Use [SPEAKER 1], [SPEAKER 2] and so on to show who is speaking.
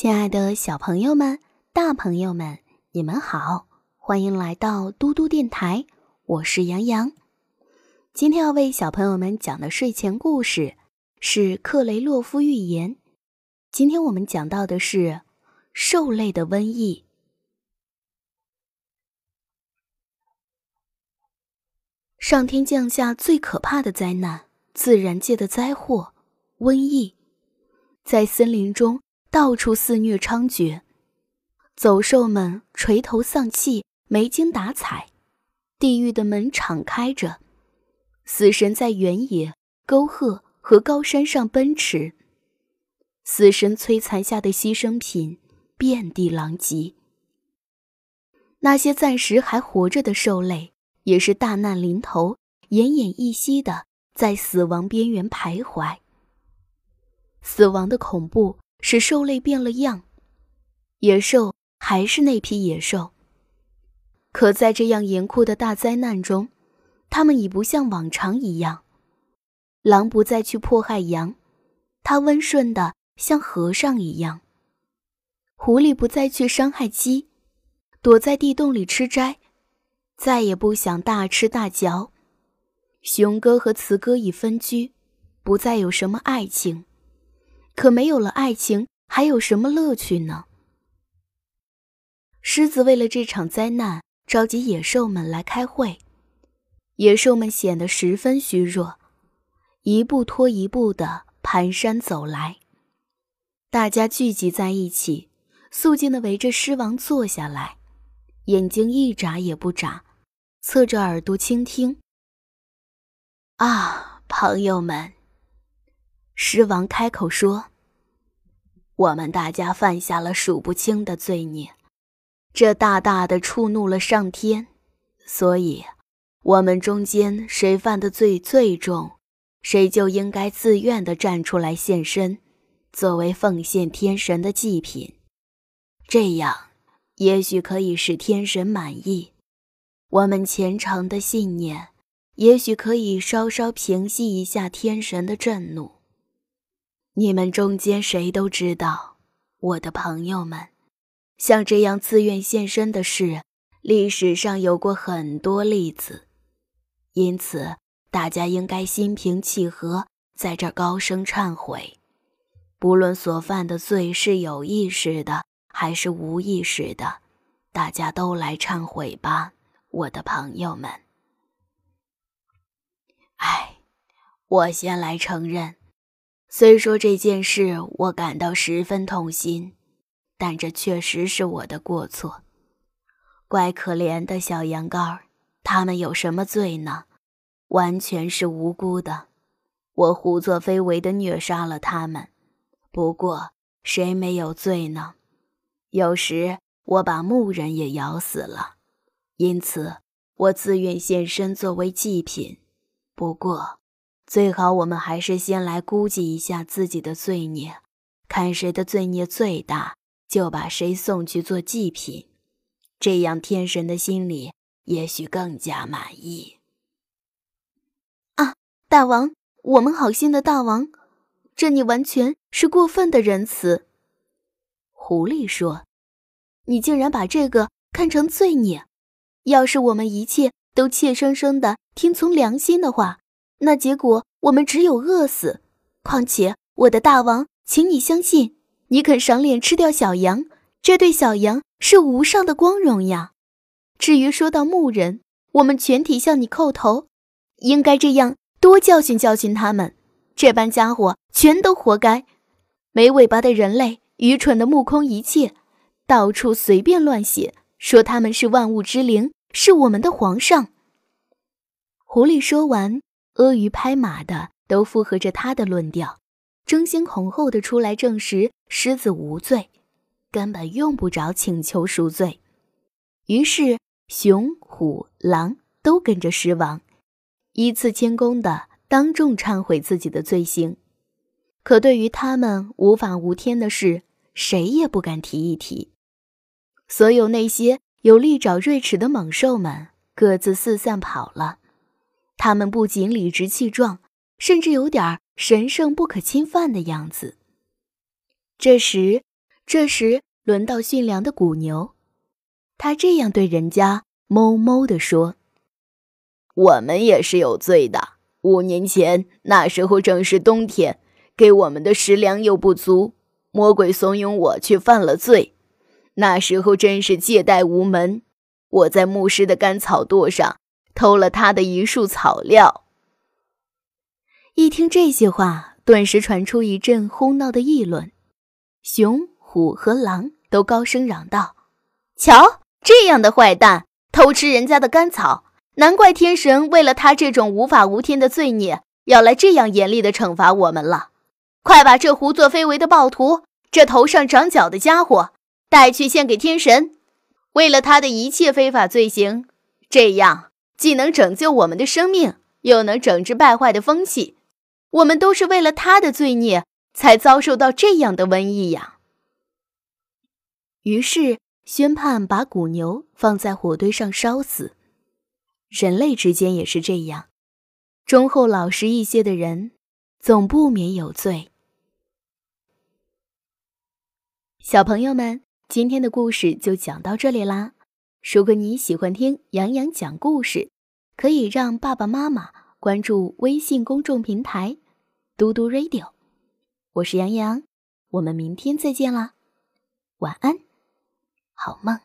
[SPEAKER 1] 亲爱的小朋友们、大朋友们，你们好，欢迎来到嘟嘟电台，我是杨洋。今天要为小朋友们讲的睡前故事是克雷洛夫寓言。今天我们讲到的是兽类的瘟疫。上天降下最可怕的灾难，自然界的灾祸——瘟疫，在森林中。到处肆虐猖獗，走兽们垂头丧气、没精打采。地狱的门敞开着，死神在原野、沟壑和高山上奔驰。死神摧残下的牺牲品遍地狼藉。那些暂时还活着的兽类，也是大难临头、奄奄一息的，在死亡边缘徘徊。死亡的恐怖。使兽类变了样，野兽还是那批野兽。可在这样严酷的大灾难中，它们已不像往常一样。狼不再去迫害羊，它温顺的像和尚一样。狐狸不再去伤害鸡，躲在地洞里吃斋，再也不想大吃大嚼。雄哥和雌哥已分居，不再有什么爱情。可没有了爱情，还有什么乐趣呢？狮子为了这场灾难，召集野兽们来开会。野兽们显得十分虚弱，一步拖一步的蹒跚走来。大家聚集在一起，肃静的围着狮王坐下来，眼睛一眨也不眨，侧着耳朵倾听。啊，朋友们！狮王开口说。我们大家犯下了数不清的罪孽，这大大的触怒了上天，所以，我们中间谁犯的罪最重，谁就应该自愿的站出来献身，作为奉献天神的祭品。这样，也许可以使天神满意。我们虔诚的信念，也许可以稍稍平息一下天神的震怒。你们中间谁都知道，我的朋友们，像这样自愿献身的事，历史上有过很多例子。因此，大家应该心平气和，在这高声忏悔。不论所犯的罪是有意识的还是无意识的，大家都来忏悔吧，我的朋友们。哎，我先来承认。虽说这件事我感到十分痛心，但这确实是我的过错。怪可怜的小羊羔，他们有什么罪呢？完全是无辜的。我胡作非为的虐杀了他们。不过谁没有罪呢？有时我把牧人也咬死了，因此我自愿献身作为祭品。不过。最好我们还是先来估计一下自己的罪孽，看谁的罪孽最大，就把谁送去做祭品，这样天神的心里也许更加满意。
[SPEAKER 2] 啊，大王，我们好心的大王，这你完全是过分的仁慈。
[SPEAKER 1] 狐狸说：“
[SPEAKER 2] 你竟然把这个看成罪孽，要是我们一切都怯生生的听从良心的话。”那结果我们只有饿死。况且我的大王，请你相信，你肯赏脸吃掉小羊，这对小羊是无上的光荣呀。至于说到牧人，我们全体向你叩头，应该这样多教训教训他们。这般家伙全都活该。没尾巴的人类，愚蠢的目空一切，到处随便乱写，说他们是万物之灵，是我们的皇上。
[SPEAKER 1] 狐狸说完。阿谀拍马的都附和着他的论调，争先恐后的出来证实狮子无罪，根本用不着请求赎罪。于是熊、虎、狼都跟着狮王，依次谦恭的当众忏悔自己的罪行。可对于他们无法无天的事，谁也不敢提一提。所有那些有利爪锐齿的猛兽们各自四散跑了。他们不仅理直气壮，甚至有点神圣不可侵犯的样子。这时，这时轮到驯良的古牛，他这样对人家哞哞地说：“
[SPEAKER 3] 我们也是有罪的。五年前那时候正是冬天，给我们的食粮又不足，魔鬼怂恿我去犯了罪。那时候真是借贷无门，我在牧师的干草垛上偷了他的一束草料。”
[SPEAKER 1] 一听这些话，顿时传出一阵哄闹的议论。熊、虎和狼都高声嚷道：“
[SPEAKER 2] 瞧，这样的坏蛋偷吃人家的干草，难怪天神为了他这种无法无天的罪孽，要来这样严厉的惩罚我们了。快把这胡作非为的暴徒，这头上长角的家伙带去献给天神，为了他的一切非法罪行，这样既能拯救我们的生命，又能整治败坏的风气。”我们都是为了他的罪孽才遭受到这样的瘟疫呀。
[SPEAKER 1] 于是宣判把古牛放在火堆上烧死。人类之间也是这样，忠厚老实一些的人总不免有罪。小朋友们，今天的故事就讲到这里啦。如果你喜欢听杨洋讲故事，可以让爸爸妈妈。关注微信公众平台“嘟嘟 radio”，我是杨洋，我们明天再见啦，晚安，好梦。